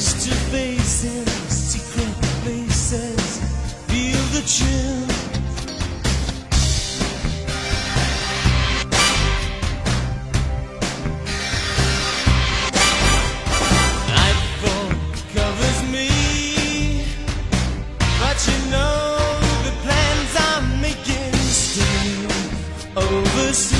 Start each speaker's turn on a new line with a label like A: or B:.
A: face to face in secret places. Feel the chill. Nightfall covers me, but you know the plans I'm making stay overseas.